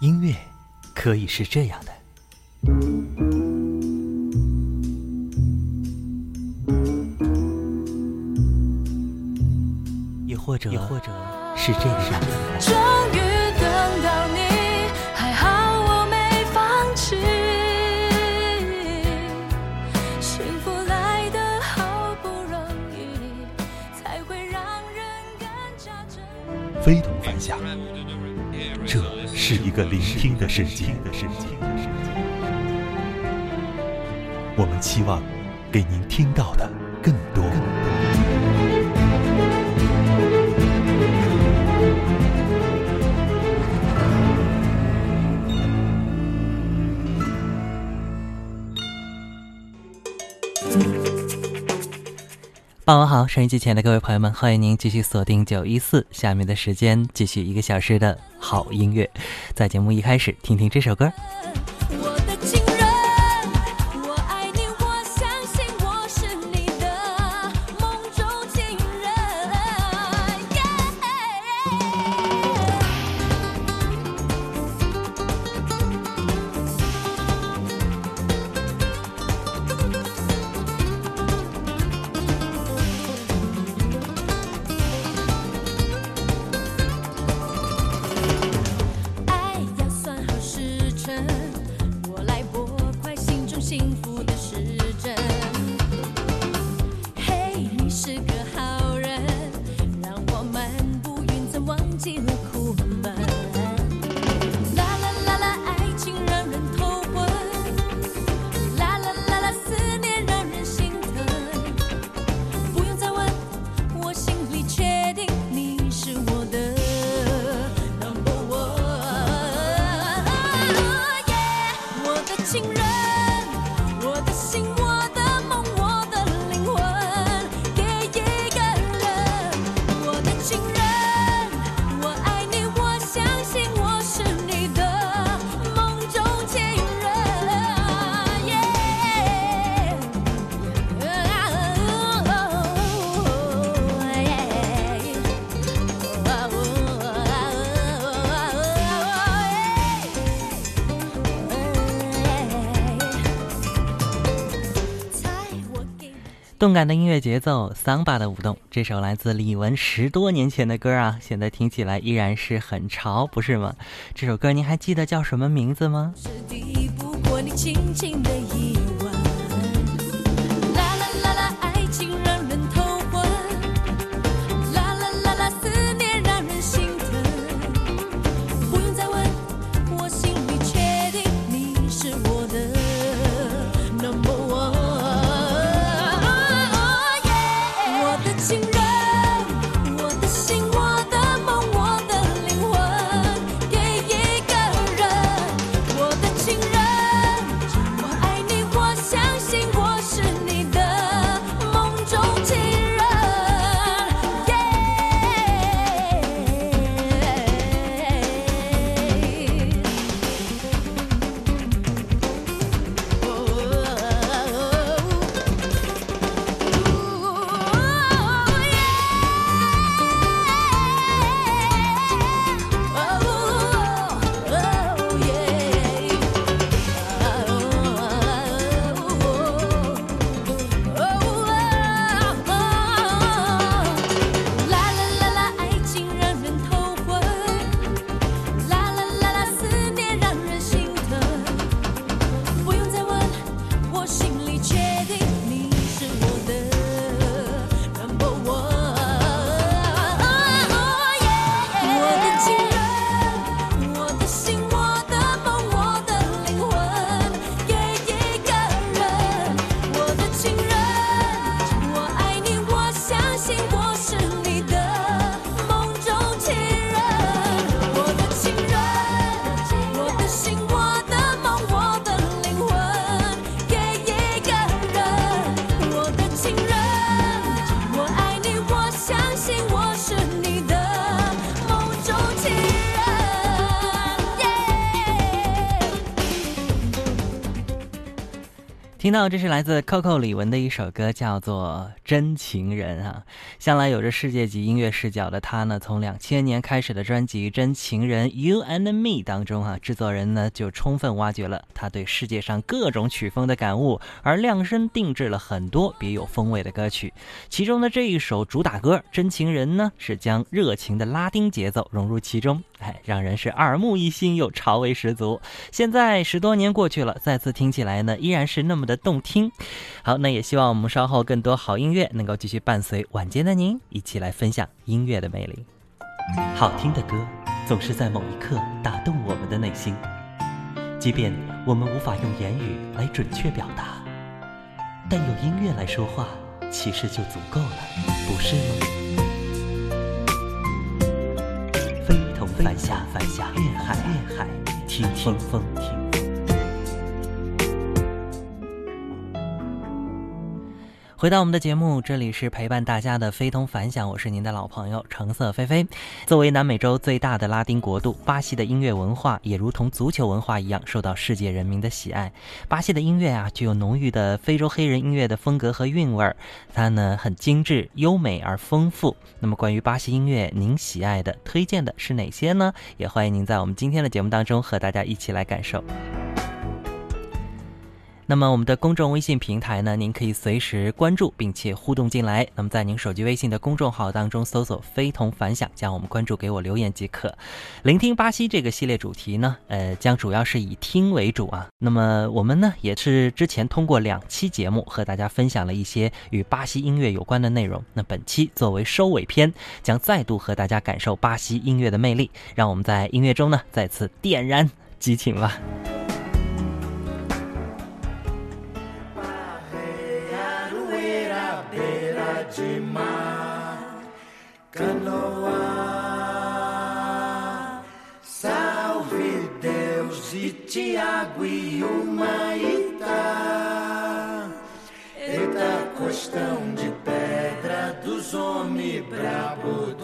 音乐可以是这样的，也或者，也或者是这样的。终于等到你，还好我没放弃。幸福来得好不容易，才会让人更加珍惜。非同是一个聆听的世界。我们期望给您听到的更多。傍晚好，收音机前的各位朋友们，欢迎您继续锁定九一四，下面的时间继续一个小时的好音乐。在节目一开始，听听这首歌。层动感的音乐节奏，桑巴的舞动。这首来自李玟十多年前的歌啊，现在听起来依然是很潮，不是吗？这首歌您还记得叫什么名字吗？是敌不过你轻轻的听到这是来自 Coco 李玟的一首歌，叫做《真情人》啊。向来有着世界级音乐视角的他呢，从两千年开始的专辑《真情人 You and Me》当中啊，制作人呢就充分挖掘了他对世界上各种曲风的感悟，而量身定制了很多别有风味的歌曲。其中的这一首主打歌《真情人》呢，是将热情的拉丁节奏融入其中，哎，让人是耳目一新又潮味十足。现在十多年过去了，再次听起来呢，依然是那么的动听。好，那也希望我们稍后更多好音乐能够继续伴随晚间的您，一起来分享音乐的魅力。好听的歌总是在某一刻打动我们的内心，即便我们无法用言语来准确表达，但有音乐来说话，其实就足够了，不是吗？非同凡响，凡响，乐海，恋海，听听风，回到我们的节目，这里是陪伴大家的非同凡响，我是您的老朋友橙色菲菲。作为南美洲最大的拉丁国度，巴西的音乐文化也如同足球文化一样受到世界人民的喜爱。巴西的音乐啊，具有浓郁的非洲黑人音乐的风格和韵味儿，它呢很精致、优美而丰富。那么关于巴西音乐，您喜爱的、推荐的是哪些呢？也欢迎您在我们今天的节目当中和大家一起来感受。那么我们的公众微信平台呢，您可以随时关注并且互动进来。那么在您手机微信的公众号当中搜索“非同凡响”，将我们关注，给我留言即可。聆听巴西这个系列主题呢，呃，将主要是以听为主啊。那么我们呢，也是之前通过两期节目和大家分享了一些与巴西音乐有关的内容。那本期作为收尾篇，将再度和大家感受巴西音乐的魅力。让我们在音乐中呢，再次点燃激情吧。De mar, canoa. Salve Deus e Tiago e Humaitá. Eita, costão de pedra dos homens brabo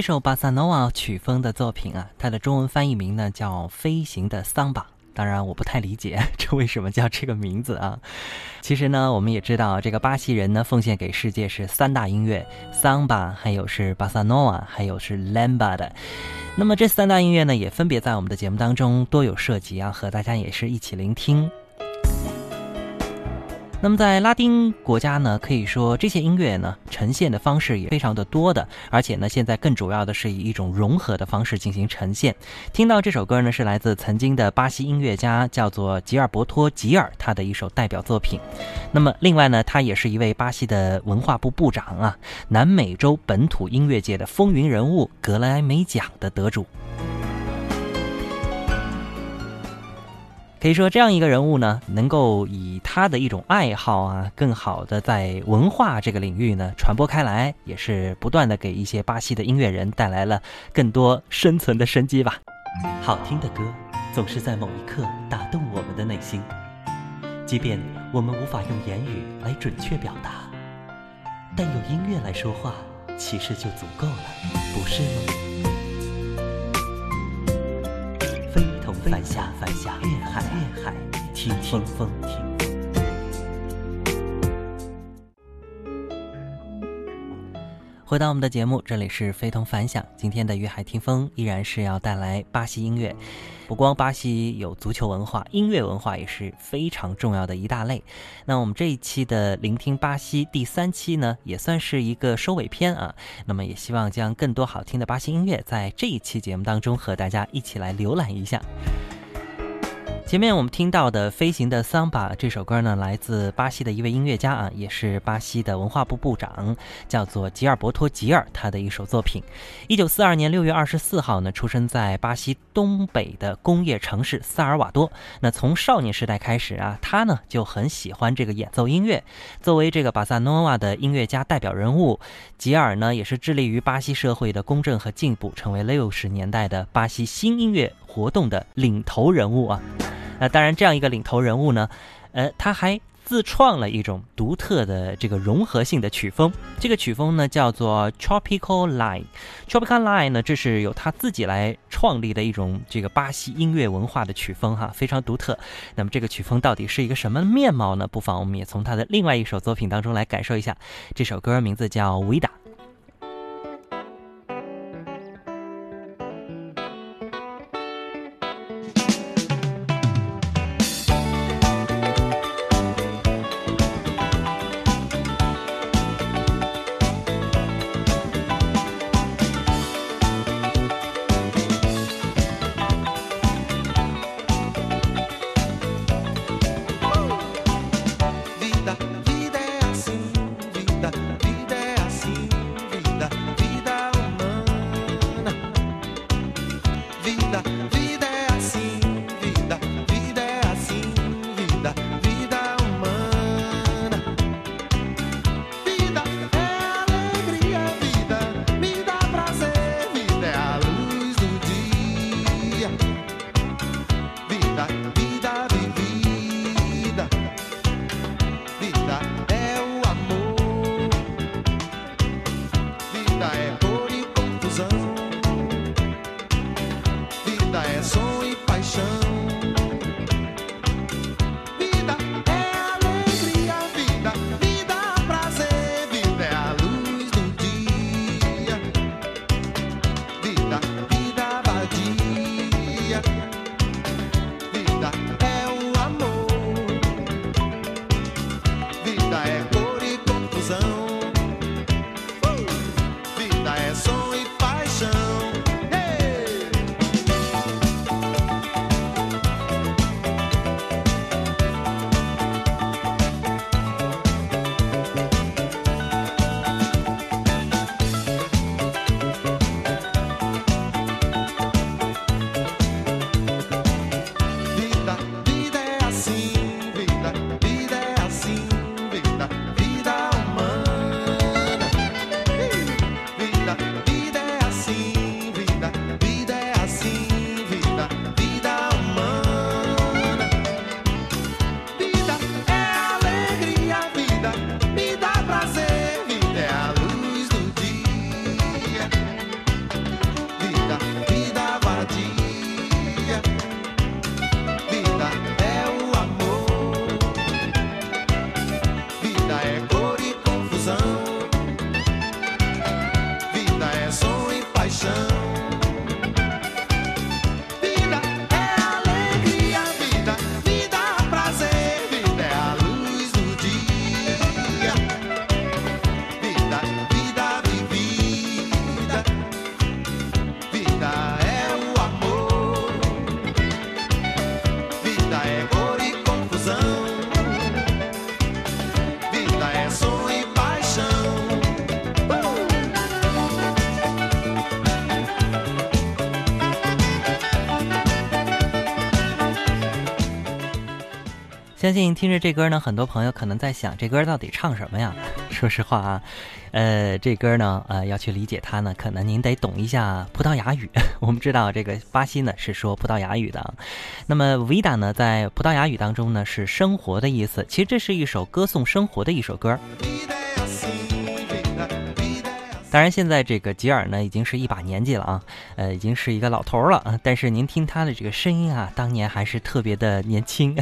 这首巴萨诺瓦曲风的作品啊，它的中文翻译名呢叫《飞行的桑巴》。当然，我不太理解 这为什么叫这个名字啊。其实呢，我们也知道，这个巴西人呢奉献给世界是三大音乐：桑巴，还有是巴萨诺瓦，还有是 lamba 的。那么这三大音乐呢，也分别在我们的节目当中多有涉及啊，和大家也是一起聆听。那么在拉丁国家呢，可以说这些音乐呢呈现的方式也非常的多的，而且呢现在更主要的是以一种融合的方式进行呈现。听到这首歌呢是来自曾经的巴西音乐家叫做吉尔伯托·吉尔他的一首代表作品。那么另外呢，他也是一位巴西的文化部部长啊，南美洲本土音乐界的风云人物，格莱美奖的得主。可以说，这样一个人物呢，能够以他的一种爱好啊，更好的在文化这个领域呢传播开来，也是不断的给一些巴西的音乐人带来了更多生存的生机吧。好听的歌总是在某一刻打动我们的内心，即便我们无法用言语来准确表达，但用音乐来说话，其实就足够了，不是吗？非同凡响，凡响，粤海，粤海，听听风，听。回到我们的节目，这里是非同凡响。今天的粤海听风依然是要带来巴西音乐。不光巴西有足球文化，音乐文化也是非常重要的一大类。那我们这一期的聆听巴西第三期呢，也算是一个收尾篇啊。那么也希望将更多好听的巴西音乐在这一期节目当中和大家一起来浏览一下。前面我们听到的《飞行的桑巴》这首歌呢，来自巴西的一位音乐家啊，也是巴西的文化部部长，叫做吉尔伯托·吉尔，他的一首作品。一九四二年六月二十四号呢，出生在巴西东北的工业城市萨尔瓦多。那从少年时代开始啊，他呢就很喜欢这个演奏音乐。作为这个巴萨诺瓦的音乐家代表人物，吉尔呢也是致力于巴西社会的公正和进步，成为六十年代的巴西新音乐活动的领头人物啊。那当然，这样一个领头人物呢，呃，他还自创了一种独特的这个融合性的曲风。这个曲风呢叫做 Tropical Line。Tropical Line 呢，这是由他自己来创立的一种这个巴西音乐文化的曲风哈，非常独特。那么这个曲风到底是一个什么面貌呢？不妨我们也从他的另外一首作品当中来感受一下。这首歌名字叫《维达》。da. 相信听着这歌呢，很多朋友可能在想，这歌到底唱什么呀？说实话啊，呃，这歌呢，呃，要去理解它呢，可能您得懂一下葡萄牙语。我们知道这个巴西呢是说葡萄牙语的，那么 vida 呢，在葡萄牙语当中呢是生活的意思。其实这是一首歌颂生活的一首歌。当然，现在这个吉尔呢已经是一把年纪了啊，呃，已经是一个老头了啊。但是您听他的这个声音啊，当年还是特别的年轻。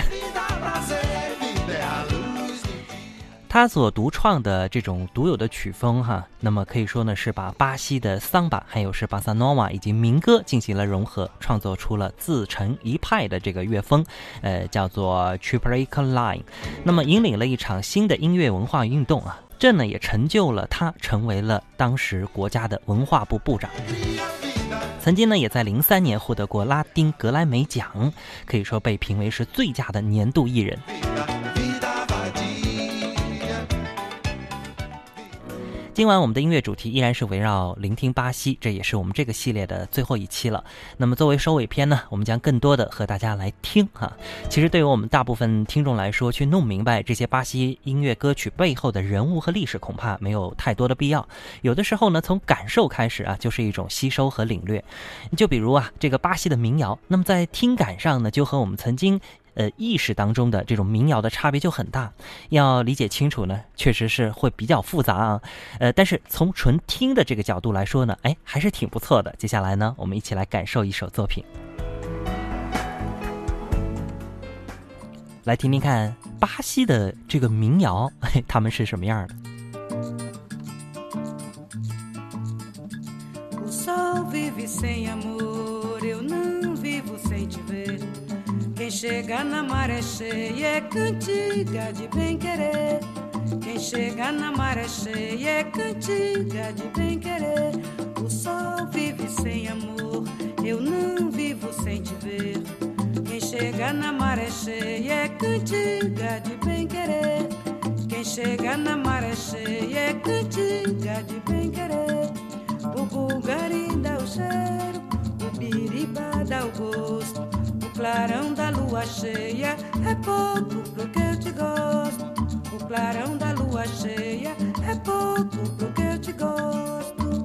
他所独创的这种独有的曲风哈，那么可以说呢是把巴西的桑巴还有是巴萨诺瓦以及民歌进行了融合，创作出了自成一派的这个乐风，呃，叫做 Triplica Line。那么引领了一场新的音乐文化运动啊，这呢也成就了他成为了当时国家的文化部部长。曾经呢，也在零三年获得过拉丁格莱美奖，可以说被评为是最佳的年度艺人。今晚我们的音乐主题依然是围绕聆听巴西，这也是我们这个系列的最后一期了。那么作为收尾篇呢，我们将更多的和大家来听哈。其实对于我们大部分听众来说，去弄明白这些巴西音乐歌曲背后的人物和历史，恐怕没有太多的必要。有的时候呢，从感受开始啊，就是一种吸收和领略。就比如啊，这个巴西的民谣，那么在听感上呢，就和我们曾经。呃，意识当中的这种民谣的差别就很大，要理解清楚呢，确实是会比较复杂啊。呃，但是从纯听的这个角度来说呢，哎，还是挺不错的。接下来呢，我们一起来感受一首作品，来听听看巴西的这个民谣，嘿，他们是什么样的。Sol vive sem amor, chega na maré cheia é cantiga de bem querer. Quem chega na maré cheia é cantiga de bem querer. O sol vive sem amor, eu não vivo sem te ver. Quem chega na maré cheia é cantiga de bem querer. Quem chega na maré cheia é cantiga de bem querer. O bulgari dá o cheiro, o biriba dá o gosto. Clarão da lua cheia é pouco pro que eu te gosto. O clarão da lua cheia é pouco pro que eu te gosto.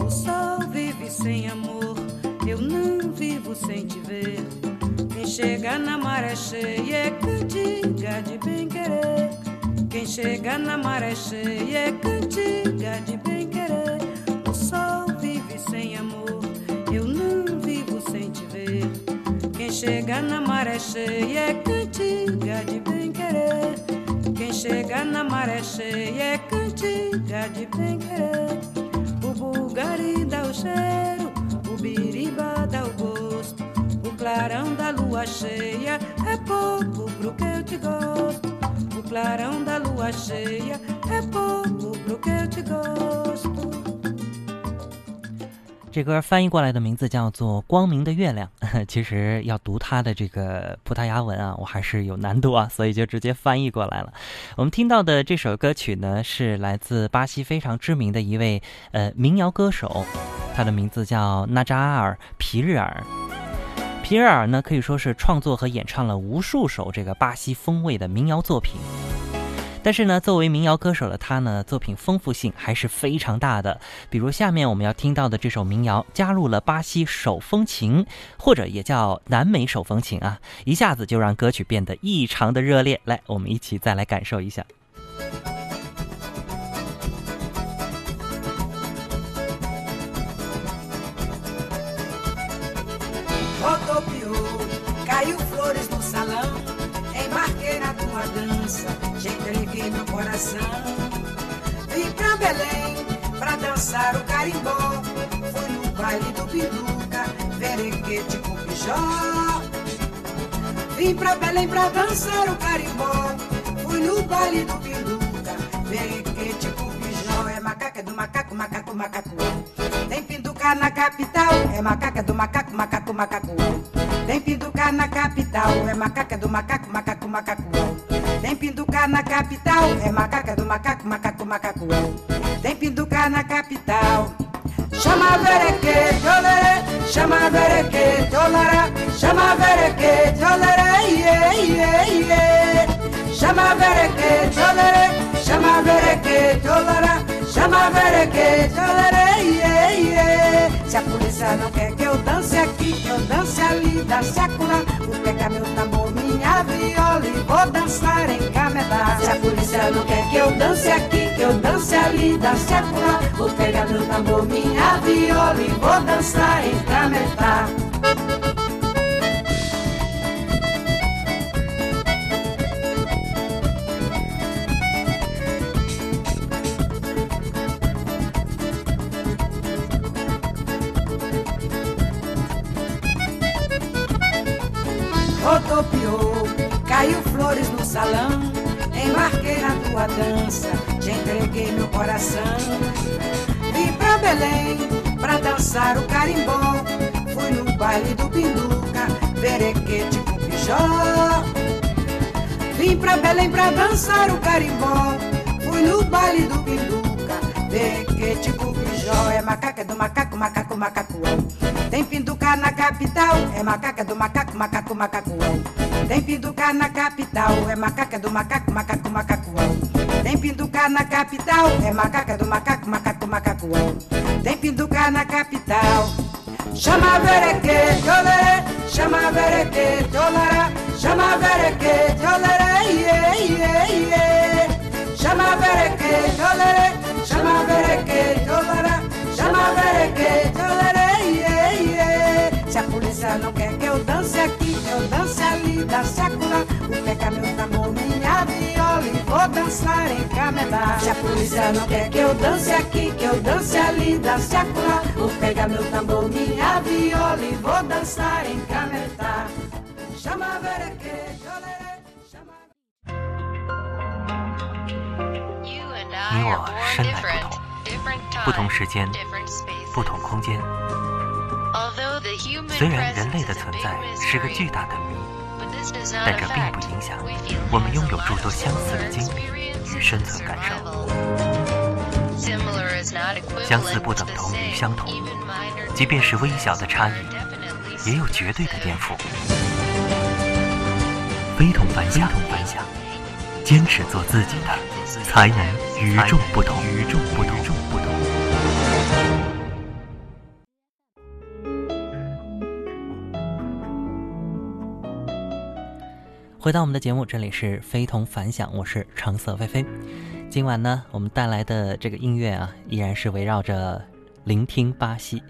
O sol vive sem amor, eu não vivo sem te ver. Quem chega na maré cheia é chega na maré cheia é cantiga de bem querer. O sol vive sem amor, eu não vivo sem te ver. Quem chega na maré cheia é cantiga de bem querer. Quem chega na maré cheia é cantiga de bem querer. O bulgari dá o cheiro, o biriba dá o gosto. O clarão da lua cheia é pouco pro que eu te gosto. O clarão lua cheia é pouco pro que eu te gosto. 这歌翻译过来的名字叫做《光明的月亮》，其实要读它的这个葡萄牙文啊，我还是有难度啊，所以就直接翻译过来了。我们听到的这首歌曲呢，是来自巴西非常知名的一位呃民谣歌手，他的名字叫纳扎尔·皮日尔。皮日尔呢，可以说是创作和演唱了无数首这个巴西风味的民谣作品。但是呢，作为民谣歌手的他呢，作品丰富性还是非常大的。比如下面我们要听到的这首民谣，加入了巴西手风琴，或者也叫南美手风琴啊，一下子就让歌曲变得异常的热烈。来，我们一起再来感受一下。Te entreguei meu coração. Vim pra Belém pra dançar o carimbó. Fui no baile do Pinduca, Verequete com Pijó. Vim pra Belém pra dançar o carimbó. Fui no baile do Pinduca, Verequete com Pijó. É macaca do macaco, macaco, macaco. Tem pinduca na capital, é macaca do macaco, macaco, macaco. Tem pinduca na capital, é macaca do macaco, macaco, macaco. Tem pinduca na capital, é macaca do macaco, macaco, macaco. Tem pinduca na capital. Chama vereque, tolere, chama vereque, tolara, chama vereque, tolere, iê, iê, iê. Chama vereque, tolere, chama vereque, tolara, chama vereque, tolere, iê, iê. Se a polícia não quer que eu dance aqui, que eu dance ali, dance acolá, vou pegar meu tambor, minha viola e vou dançar em camedá. Se a polícia não quer que eu dance aqui, que eu dance ali, dance acolá, vou pegar meu tambor, minha viola e vou dançar em camedá. Tua dança, te entreguei meu coração. Vim pra Belém pra dançar o carimbó, fui no baile do Pinduca, verequete com pijó. Vim pra Belém pra dançar o carimbó, fui no baile do Pinduca, verequete com pijó. É macaca do macaco, macaco, macaco. Tem pinduca na capital, é macaca do macaco, macaco, macaco. Tem pinduca na capital, é macaca do macaco, macaco, macaco. Tem pinduca na capital, é macaca do macaco, macaco, macaco. Tem pinduca na capital. Chama vereque, tolere, chama vereque, tolara, chama vereque, tolere, iê, iê, iê. Chama vereque, tolere, chama vereque, tolara, chama vereque, tolere. Se a polícia não quer que eu dance aqui, que eu dance ali, dance acolá, vou pegar meu tambor, minha viola e vou dançar em camedá. Se a polícia não quer que eu dance aqui, que eu dance ali, dance acolá, vou pegar meu tambor, minha viola e vou dançar em camedá. Chama vereque, tolere, chama 你我生来不同，不同时间，不同空间。 虽然人类的存在是个巨大的谜，但这并不影响我们拥有诸多相似的经历与生存感受。相似不等同于相同，即便是微小的差异，也有绝对的颠覆。非同凡响，非同凡响，坚持做自己的，才能与众不同。与众不同，与众不同。回到我们的节目，这里是非同凡响，我是橙色菲菲。今晚呢，我们带来的这个音乐啊，依然是围绕着聆听巴西。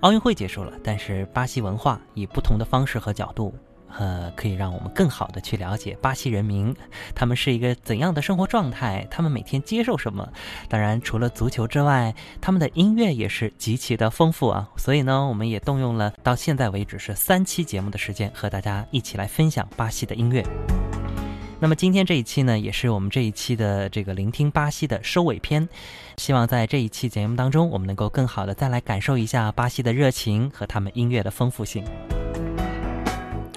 奥运会结束了，但是巴西文化以不同的方式和角度，呃，可以让我们更好的去了解巴西人民，他们是一个怎样的生活状态，他们每天接受什么。当然，除了足球之外，他们的音乐也是极其的丰富啊。所以呢，我们也动用了到现在为止是三期节目的时间，和大家一起来分享巴西的音乐。那么今天这一期呢，也是我们这一期的这个聆听巴西的收尾篇。希望在这一期节目当中，我们能够更好的再来感受一下巴西的热情和他们音乐的丰富性。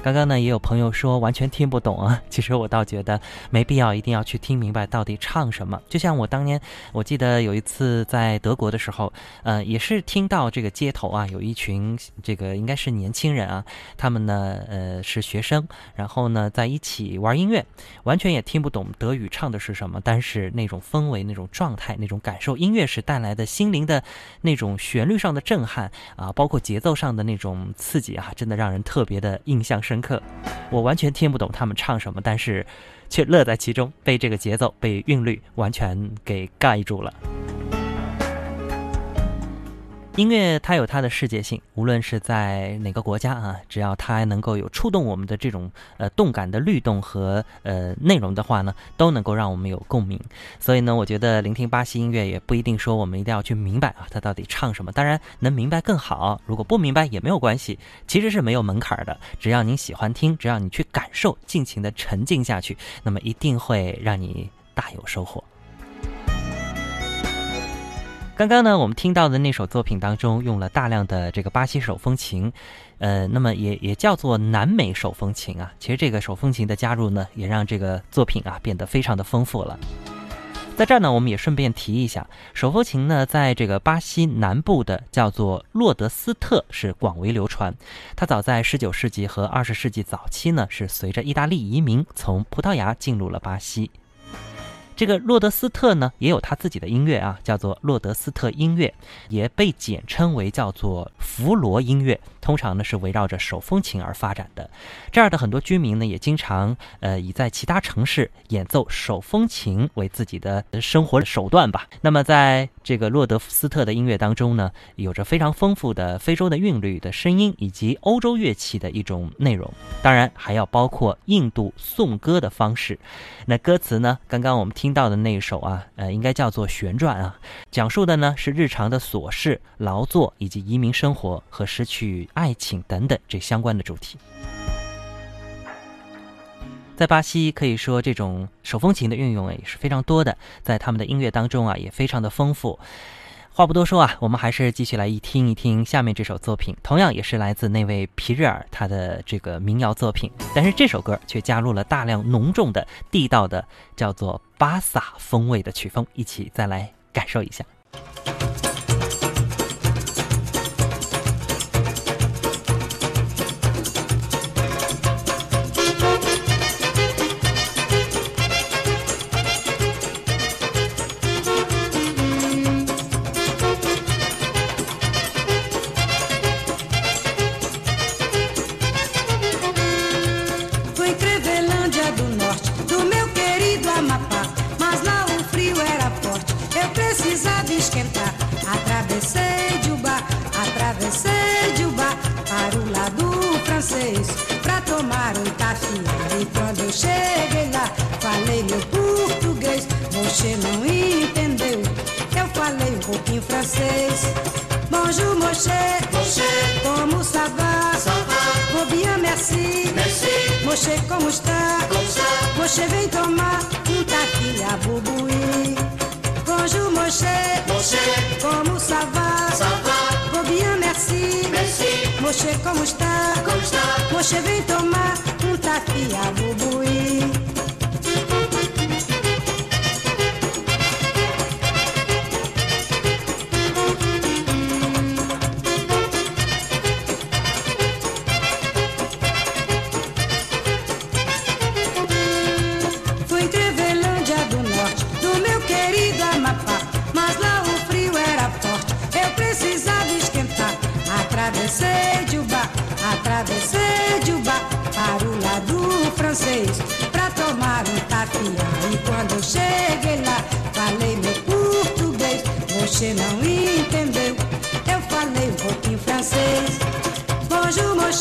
刚刚呢，也有朋友说完全听不懂啊。其实我倒觉得没必要一定要去听明白到底唱什么。就像我当年，我记得有一次在德国的时候，呃，也是听到这个街头啊，有一群这个应该是年轻人啊，他们呢，呃，是学生，然后呢在一起玩音乐，完全也听不懂德语唱的是什么，但是那种氛围、那种状态、那种感受，音乐是带来的心灵的那种旋律上的震撼啊，包括节奏上的那种刺激啊，真的让人特别的印象深深刻。我完全听不懂他们唱什么，但是却乐在其中，被这个节奏、被韵律完全给盖住了。音乐它有它的世界性，无论是在哪个国家啊，只要它能够有触动我们的这种呃动感的律动和呃内容的话呢，都能够让我们有共鸣。所以呢，我觉得聆听巴西音乐也不一定说我们一定要去明白啊，它到底唱什么。当然能明白更好，如果不明白也没有关系，其实是没有门槛的。只要您喜欢听，只要你去感受，尽情的沉浸下去，那么一定会让你大有收获。刚刚呢，我们听到的那首作品当中用了大量的这个巴西手风琴，呃，那么也也叫做南美手风琴啊。其实这个手风琴的加入呢，也让这个作品啊变得非常的丰富了。在这儿呢，我们也顺便提一下，手风琴呢，在这个巴西南部的叫做洛德斯特是广为流传。它早在19世纪和20世纪早期呢，是随着意大利移民从葡萄牙进入了巴西。这个洛德斯特呢，也有他自己的音乐啊，叫做洛德斯特音乐，也被简称为叫做弗罗音乐。通常呢是围绕着手风琴而发展的。这儿的很多居民呢，也经常呃以在其他城市演奏手风琴为自己的生活手段吧。那么在这个洛德斯特的音乐当中呢，有着非常丰富的非洲的韵律的声音，以及欧洲乐器的一种内容。当然还要包括印度颂歌的方式。那歌词呢，刚刚我们听到的那一首啊，呃，应该叫做旋转啊，讲述的呢是日常的琐事、劳作以及移民生活和失去。爱情等等这相关的主题，在巴西可以说这种手风琴的运用也是非常多的，在他们的音乐当中啊也非常的丰富。话不多说啊，我们还是继续来一听一听下面这首作品，同样也是来自那位皮日尔他的这个民谣作品，但是这首歌却加入了大量浓重的地道的叫做巴萨风味的曲风，一起再来感受一下。não entendeu. Eu falei um pouquinho francês. Bonjour, moché, como ça va? Vou bien, merci, merci. Moché, como está? Como está? Vem tomar um taquinha bubuí. Bonjour, moché, como ça va? Vou bien, merci, merci. Moché, como está? Como está? Vem tomar um taquinha bubuí. E quando eu cheguei lá, falei meu português, você não entendeu. Eu falei um pouquinho francês. Bonjour, mon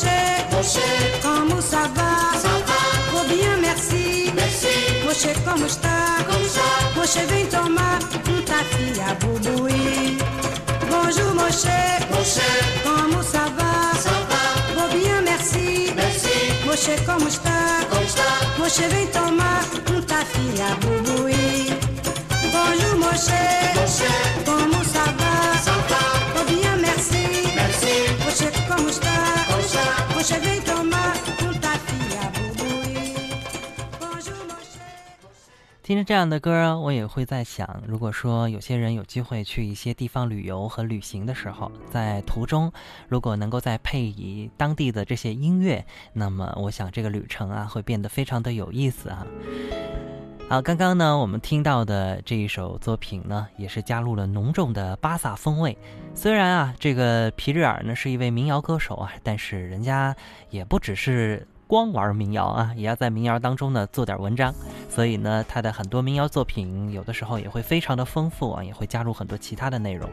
como ça va? Ça va. Oh, bien, merci. Merci. Mon como está? Como está? Mon vem tomar um taqui a bubuí. Bonjour, mon cher, como ça va? Ça va. Oh, bien, merci. Merci. Mon como está? Moche, vem tomar um taqui a bubuí. Bonjour, Moche, como ça va? Vou bien, merci. Moche, como está? Moche, vem tomar 听着这样的歌，我也会在想，如果说有些人有机会去一些地方旅游和旅行的时候，在途中如果能够再配以当地的这些音乐，那么我想这个旅程啊会变得非常的有意思啊。好，刚刚呢我们听到的这一首作品呢，也是加入了浓重的巴萨风味。虽然啊，这个皮日尔呢是一位民谣歌手啊，但是人家也不只是光玩民谣啊也要在民谣当中呢做点文章。所以呢他的很多民谣作品有的时候也会非常的丰富啊也会加入很多其他的内容。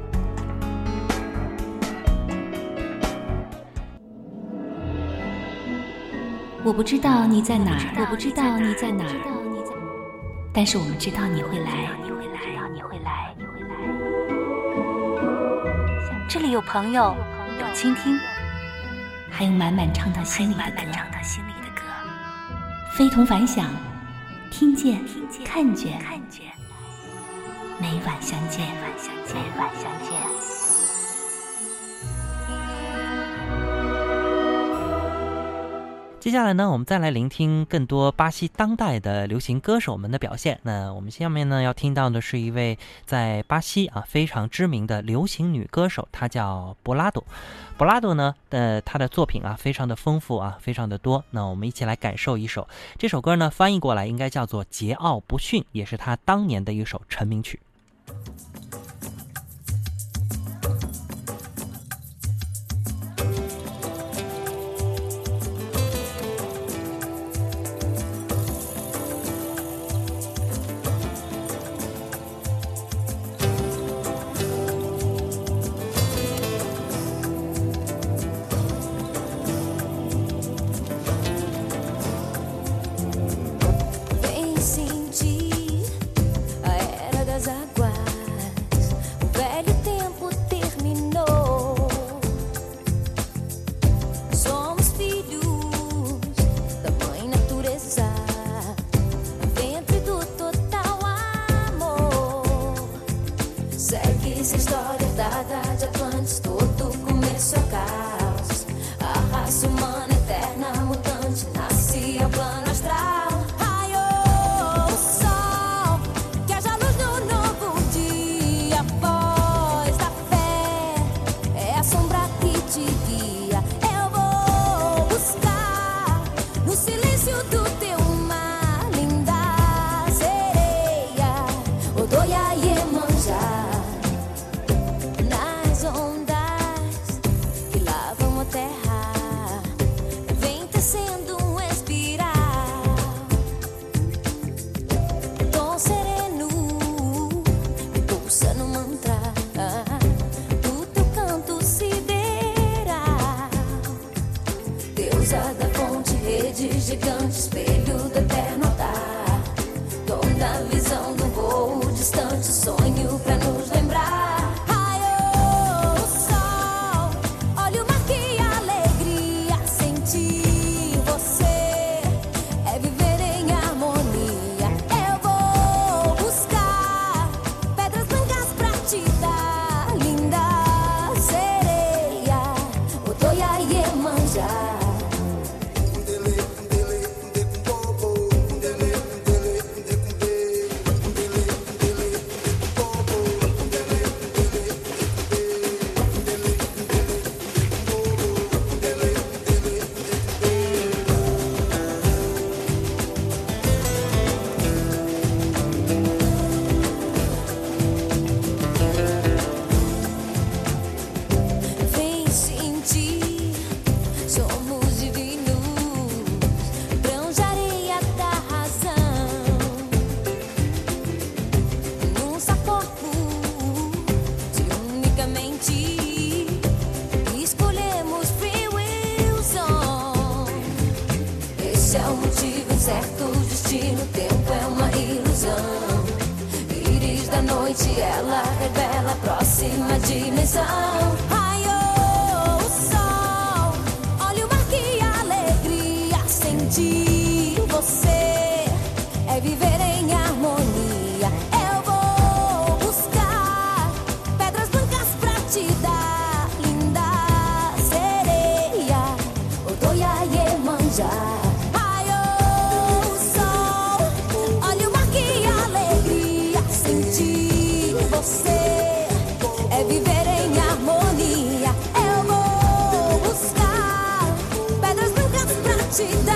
我不知道你在哪儿我不知道你在哪儿但是我们知道你会来。你会来你会来你会来。这里有朋友有倾听还有满满唱到心里满满唱到心非同凡响听见看见看见每晚相见每晚相见。接下来呢我们再来聆听更多巴西当代的流行歌手们的表现。那我们下面呢要听到的是一位在巴西啊非常知名的流行女歌手她叫博拉多。博拉多呢的她的作品啊非常的丰富啊非常的多。那我们一起来感受一首这首歌呢翻译过来应该叫做桀骜不驯也是她当年的一首成名曲。sin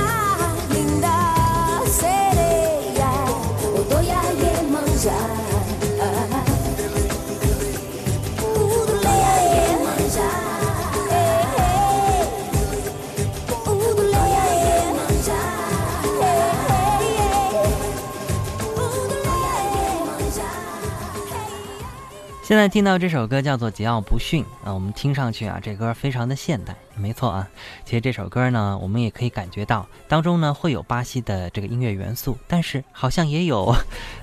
现在听到这首歌叫做桀骜不驯啊我们听上去啊这歌非常的现代没错啊。其实这首歌呢我们也可以感觉到当中呢会有巴西的这个音乐元素但是好像也有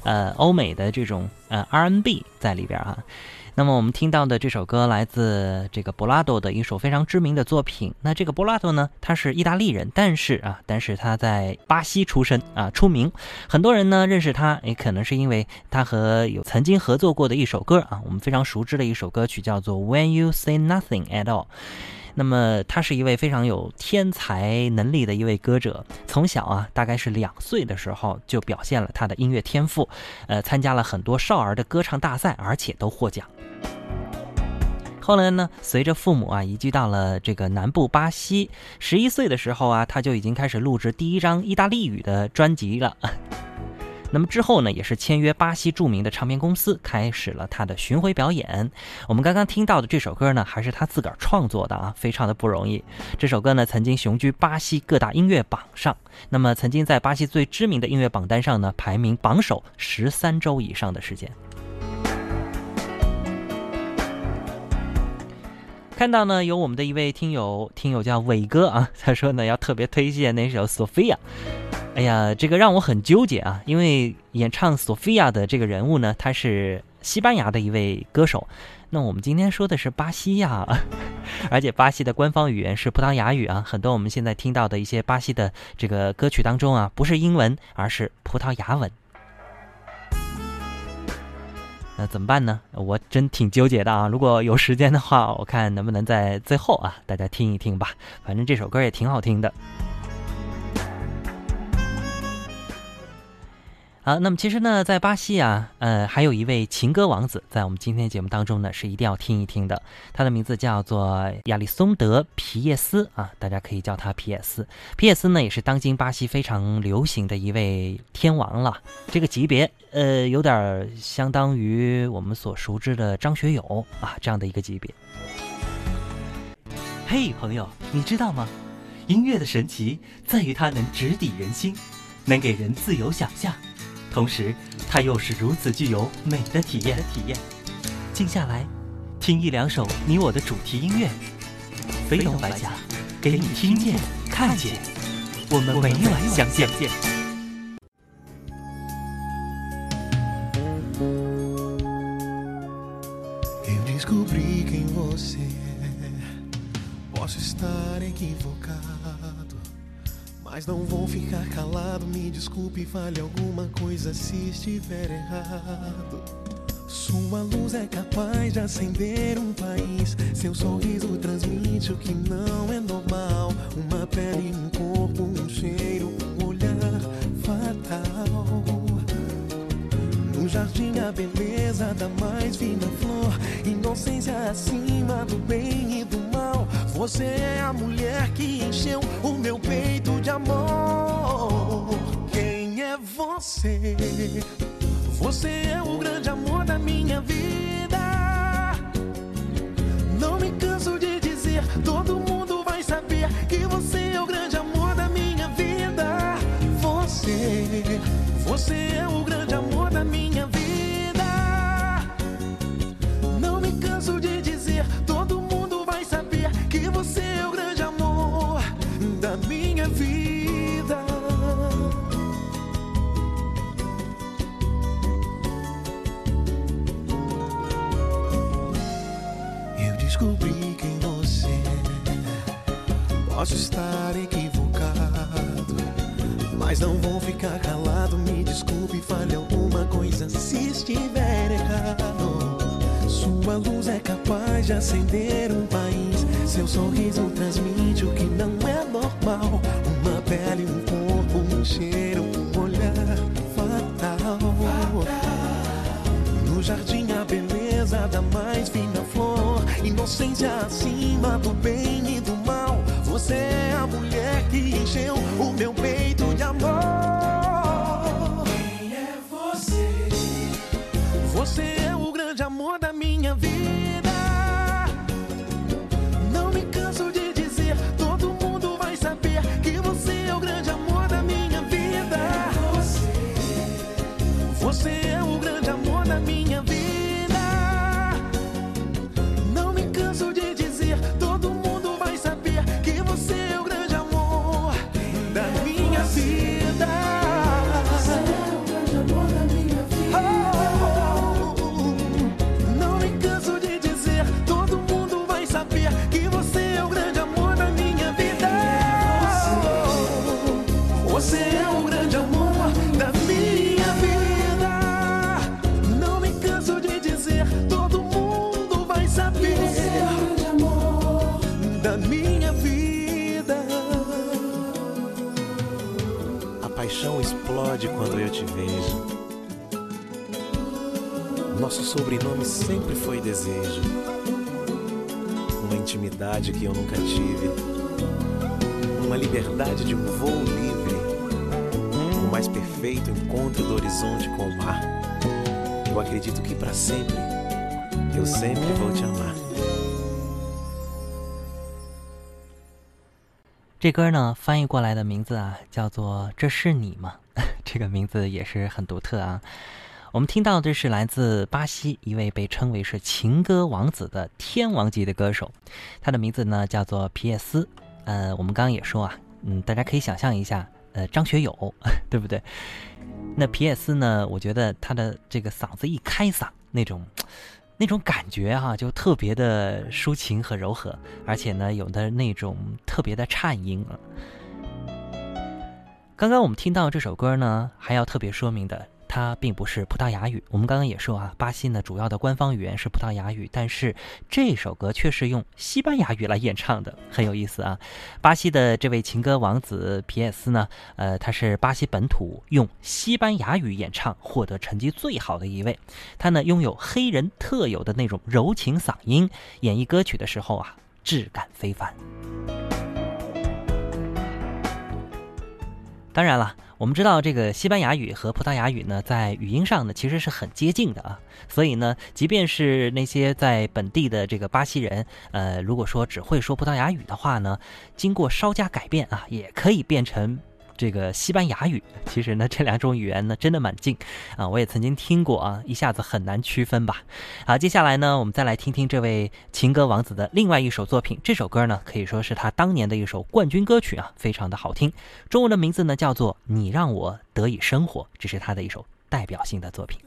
呃欧美的这种呃 rnb 在里边啊那么我们听到的这首歌来自这个博拉多的一首非常知名的作品。那这个博拉多呢，他是意大利人，但是啊，但是他在巴西出身啊，出名。很多人呢认识他，也可能是因为他和有曾经合作过的一首歌啊，我们非常熟知的一首歌曲叫做《When You Say Nothing at All》。那么他是一位非常有天才能力的一位歌者，从小啊，大概是两岁的时候就表现了他的音乐天赋，呃，参加了很多少儿的歌唱大赛，而且都获奖。后来呢，随着父母啊移居到了这个南部巴西，十一岁的时候啊，他就已经开始录制第一张意大利语的专辑了。那么之后呢，也是签约巴西著名的唱片公司，开始了他的巡回表演。我们刚刚听到的这首歌呢，还是他自个儿创作的啊，非常的不容易。这首歌呢，曾经雄居巴西各大音乐榜上，那么曾经在巴西最知名的音乐榜单上呢，排名榜首十三周以上的时间。看到呢，有我们的一位听友，听友叫伟哥啊，他说呢要特别推荐那首《Sophia》。哎呀，这个让我很纠结啊，因为演唱《Sophia》的这个人物呢，他是西班牙的一位歌手。那我们今天说的是巴西呀，而且巴西的官方语言是葡萄牙语啊。很多我们现在听到的一些巴西的这个歌曲当中啊，不是英文，而是葡萄牙文。那怎么办呢？我真挺纠结的啊！如果有时间的话，我看能不能在最后啊，大家听一听吧。反正这首歌也挺好听的。好，那么其实呢，在巴西啊，呃，还有一位情歌王子，在我们今天节目当中呢，是一定要听一听的。他的名字叫做亚历松德·皮耶斯啊，大家可以叫他皮耶斯。皮耶斯呢，也是当今巴西非常流行的一位天王了。这个级别，呃，有点相当于我们所熟知的张学友啊这样的一个级别。嘿，朋友，你知道吗？音乐的神奇在于它能直抵人心，能给人自由想象。同时，它又是如此具有美的体验。体验，静下来，听一两首你我的主题音乐，飞动白甲，给你听见、看见，我们每晚相见。Eu descobri quem você é. Posso estar equivocado, mas não vou ficar calado. Me desculpe, fale alguma coisa se estiver errado. Sua luz é capaz de acender um país. Seu sorriso transmite o que não é normal. Uma pele, um corpo, um cheiro, um olhar fatal. Jardim a beleza da mais fina flor. Inocência acima do bem e do mal. Você é a mulher que encheu o meu peito de amor. Quem é você? Você é o grande amor da minha vida. Não me canso de dizer Todo mundo vai saber Que você é o grande amor da minha vida. Você, você é o Posso estar equivocado, mas não vou ficar calado. Me desculpe, fale alguma coisa se estiver errado. Sua luz é capaz de acender um país. Seu sorriso transmite o que não é normal. Uma pele, um corpo, um cheiro, um olhar fatal. No jardim a beleza da mais fina flor Inocência acima do bem e do mal Você é a mulher que encheu o meu peito de amor encontro do horizonte com o mar. Eu acredito que para sempre, eu sempre vou te amar. 这歌呢，翻译过来的名字啊，叫做《这是你吗》？这个名字也是很独特啊。我们听到的是来自巴西一位被称为是情歌王子的天王级的歌手，他的名字呢叫做皮耶斯。呃，我们刚刚也说啊，嗯，大家可以想象一下，呃，张学友，对不对？那皮耶斯呢，我觉得他的这个嗓子一开嗓，那种。那种感觉哈、就特别的抒情和柔和，而且呢，有的那种特别的颤音啊。刚刚我们听到这首歌呢，还要特别说明的，它并不是葡萄牙语。我们刚刚也说啊，巴西呢主要的官方语言是葡萄牙语，但是这首歌却是用西班牙语来演唱的，很有意思啊。巴西的这位情歌王子皮耶斯呢，呃，他是巴西本土用西班牙语演唱获得成绩最好的一位。他呢拥有黑人特有的那种柔情嗓音，演绎歌曲的时候啊，质感非凡。当然了，我们知道这个西班牙语和葡萄牙语呢，在语音上呢其实是很接近的啊。所以呢，即便是那些在本地的这个巴西人，呃，如果说只会说葡萄牙语的话呢，经过稍加改变啊，也可以变成这个西班牙语。其实呢，这两种语言呢真的蛮近啊，我也曾经听过啊，一下子很难区分吧。好，接下来呢，我们再来听听这位情歌王子的另外一首作品。这首歌呢，可以说是他当年的一首冠军歌曲啊，非常的好听。中文的名字呢叫做《你让我得以生活》，这是他的一首代表性的作品。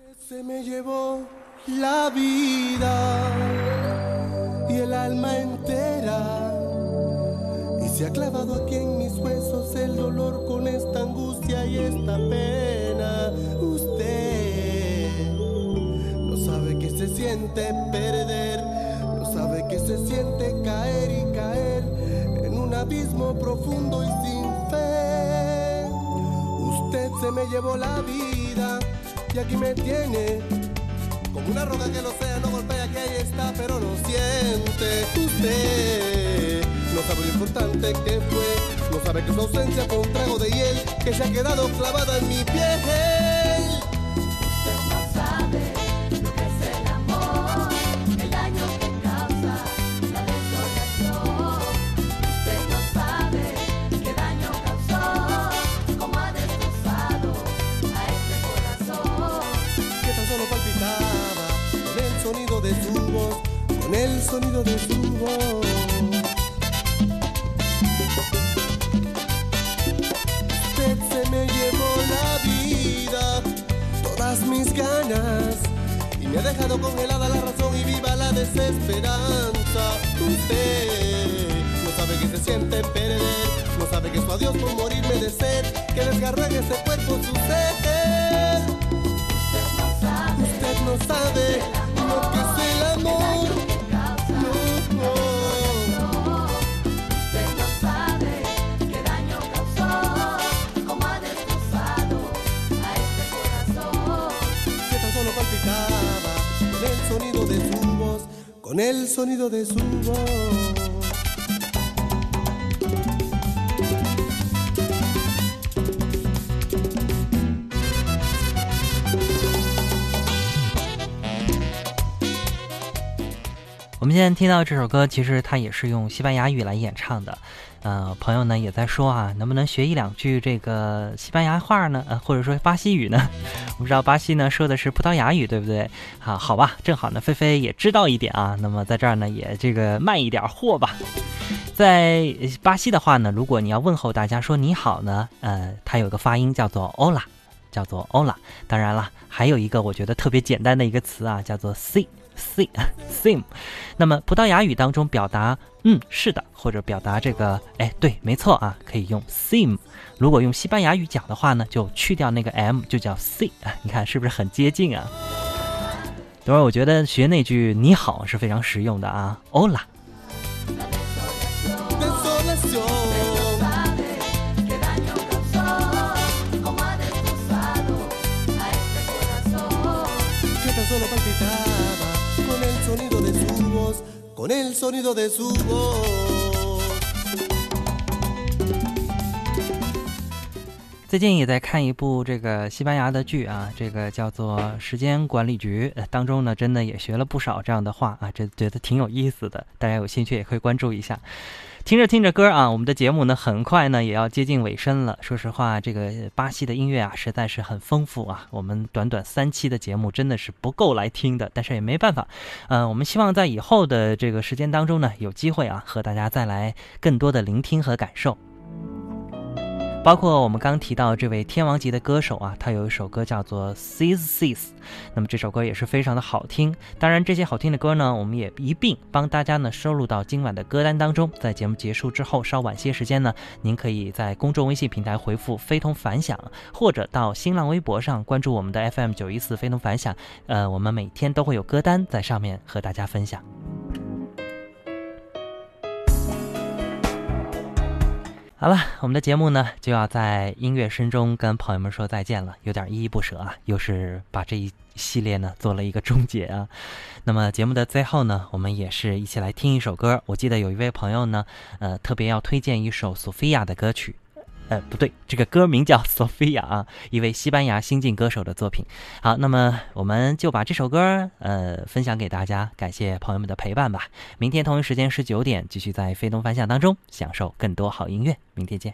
Y esta pena. Usted no sabe que se siente perder, no sabe que se siente caer y caer en un abismo profundo y sin fe. Usted se me llevó la vida y aquí me tiene. Como una roca que el océano golpea que ahí está, pero no siente. Usted no sabe lo importante que fue, no sabe que su ausencia por un trago de hiel que se ha quedado clavada en mi piel. Usted no sabe lo que es el amor El daño que causa la desolación. Usted no sabe qué daño causó Como ha destrozado a este corazón. Que tan solo palpitaba Con el sonido de su voz Con el sonido de su voz. Dejado congelada la razón y viva la desesperanza. Usted no sabe que se siente perder, no sabe que su adiós por morirme de sed, que desgarra en este cuerpo su ser. Usted no sabe Usted no sabe lo que es el amor. Con el sonido de su voz.《们现在听到这首歌，其实它也是用西班牙语来演唱的。呃，朋友呢也在说啊，能不能学一两句这个西班牙话呢？呃，或者说巴西语呢？我们知道巴西呢说的是葡萄牙语，对不对？啊，好吧，正好呢，菲菲也知道一点啊。那么在这儿呢，也这个卖一点货吧。在巴西的话呢，如果你要问候大家说你好呢，呃，它有个发音叫做 “ola”，叫做 “ola”。当然了，还有一个我觉得特别简单的一个词啊，叫做 “si”。Sim sim，那么葡萄牙语当中表达嗯是的，或者表达这个哎对没错啊，可以用 sim。如果用西班牙语讲的话呢，就去掉那个 m，就叫 c 啊。你看是不是很接近啊？等会儿我觉得学那句你好是非常实用的啊，Hola。最近也在看一部这个西班牙的剧啊，这个叫做《时间管理局》，当中呢，真的也学了不少这样的话啊，这觉得挺有意思的，大家有兴趣也可以关注一下。听着听着歌啊，我们的节目呢很快呢也要接近尾声了。说实话，这个巴西的音乐啊实在是很丰富啊，我们短短三期的节目真的是不够来听的，但是也没办法。呃，我们希望在以后的这个时间当中呢，有机会啊和大家再来更多的聆听和感受。包括我们刚提到这位天王级的歌手啊，他有一首歌叫做《Seas Seas》，那么这首歌也是非常的好听。当然，这些好听的歌呢，我们也一并帮大家呢收录到今晚的歌单当中。在节目结束之后，稍晚些时间呢，您可以在公众微信平台回复“非同凡响”，或者到新浪微博上关注我们的 FM 九一四非同凡响。呃，我们每天都会有歌单在上面和大家分享。好了，我们的节目呢就要在音乐声中跟朋友们说再见了，有点依依不舍啊，又是把这一系列呢做了一个终结啊。那么节目的最后呢，我们也是一起来听一首歌。我记得有一位朋友呢，呃，特别要推荐一首索菲亚的歌曲。呃，不对，这个歌名叫索菲亚啊，一位西班牙新晋歌手的作品。好，那么我们就把这首歌呃分享给大家，感谢朋友们的陪伴吧。明天同一时间十九点，继续在飞东翻向当中享受更多好音乐。明天见。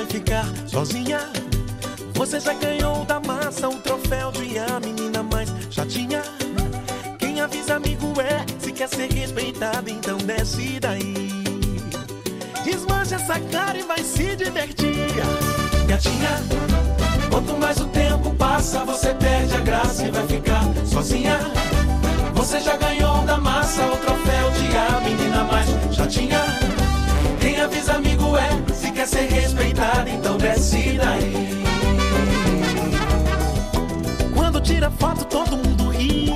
Vai ficar sozinha. Você já ganhou da massa o troféu de a menina mais chatinha. Quem avisa amigo é, se quer ser respeitada, então desce daí. Desmancha essa cara e vai se divertir. Gatinha, quanto mais o tempo passa, você perde a graça e vai ficar sozinha. Você já ganhou da massa o troféu de a menina mais chatinha. Quem avisa amigo é, se quer ser respeitada, então desce daí. Quando tira foto, todo mundo ri.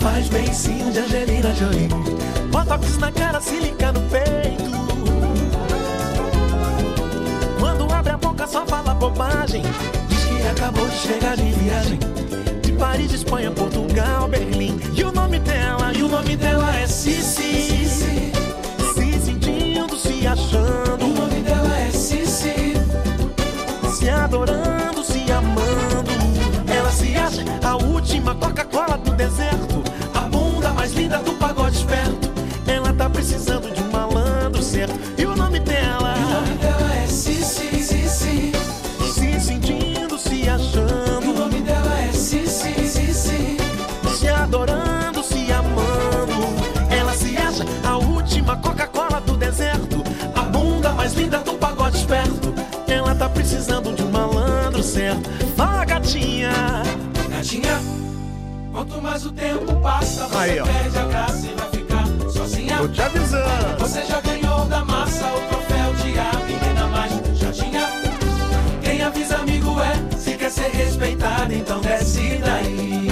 Faz beicinho de Angelina Jolie. Botox na cara, silica no peito. Quando abre a boca só fala bobagem Diz que acabou de chegar de viagem De Paris, Espanha, Portugal, Berlim E o nome dela, e o nome dela é Cici Se sentindo, se achando adorando, se amando. Ela se acha a última Coca-Cola do deserto A bunda mais linda do pagode certo Fala, gatinha Gatinha Quanto mais o tempo passa, você Aí, ó. perde a graça e vai ficar sozinha. Tô te avisando. Você já ganhou da massa o troféu de a menina mais chatinha. Quem avisa amigo é, se quer ser respeitado, então desce daí.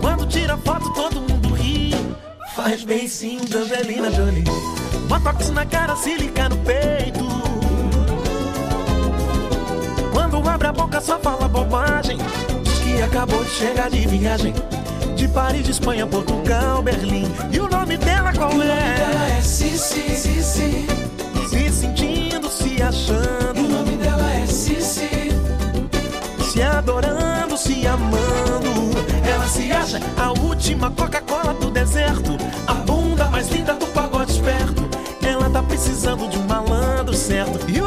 Quando tira foto, todo mundo ri. Faz bem sim, Angelina Jolie. Botox na cara, silica no peito. Só fala bobagem. Diz que acabou de chegar de viagem. De Paris, de Espanha, Portugal, Berlim. E o nome dela qual é? Ela é Cici, Cici. Se sentindo, se achando. o nome dela é Cici. Se adorando, se amando. Ela se acha a última Coca-Cola do deserto. A bunda mais linda do pagode esperto. Ela tá precisando de um malandro certo. E o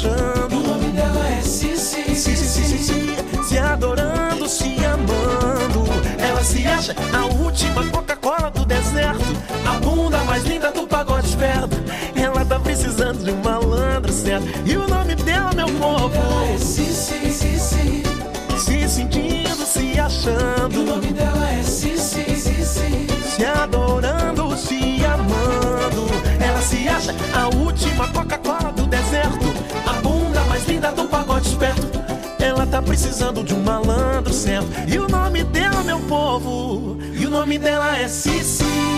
achando. o nome dela é Cici, Cici. Se adorando, se amando. Ela se acha a última Coca-Cola do deserto. A bunda mais linda do pagode esperto. Ela tá precisando de um malandro certo. E o nome dela, meu povo? é Cici, Cici. Se sentindo, se achando. o nome dela é Cici, Cici. Se adorando, se amando. Ela se acha a última Coca-Cola E o nome dela, meu povo? E o nome dela é Cici.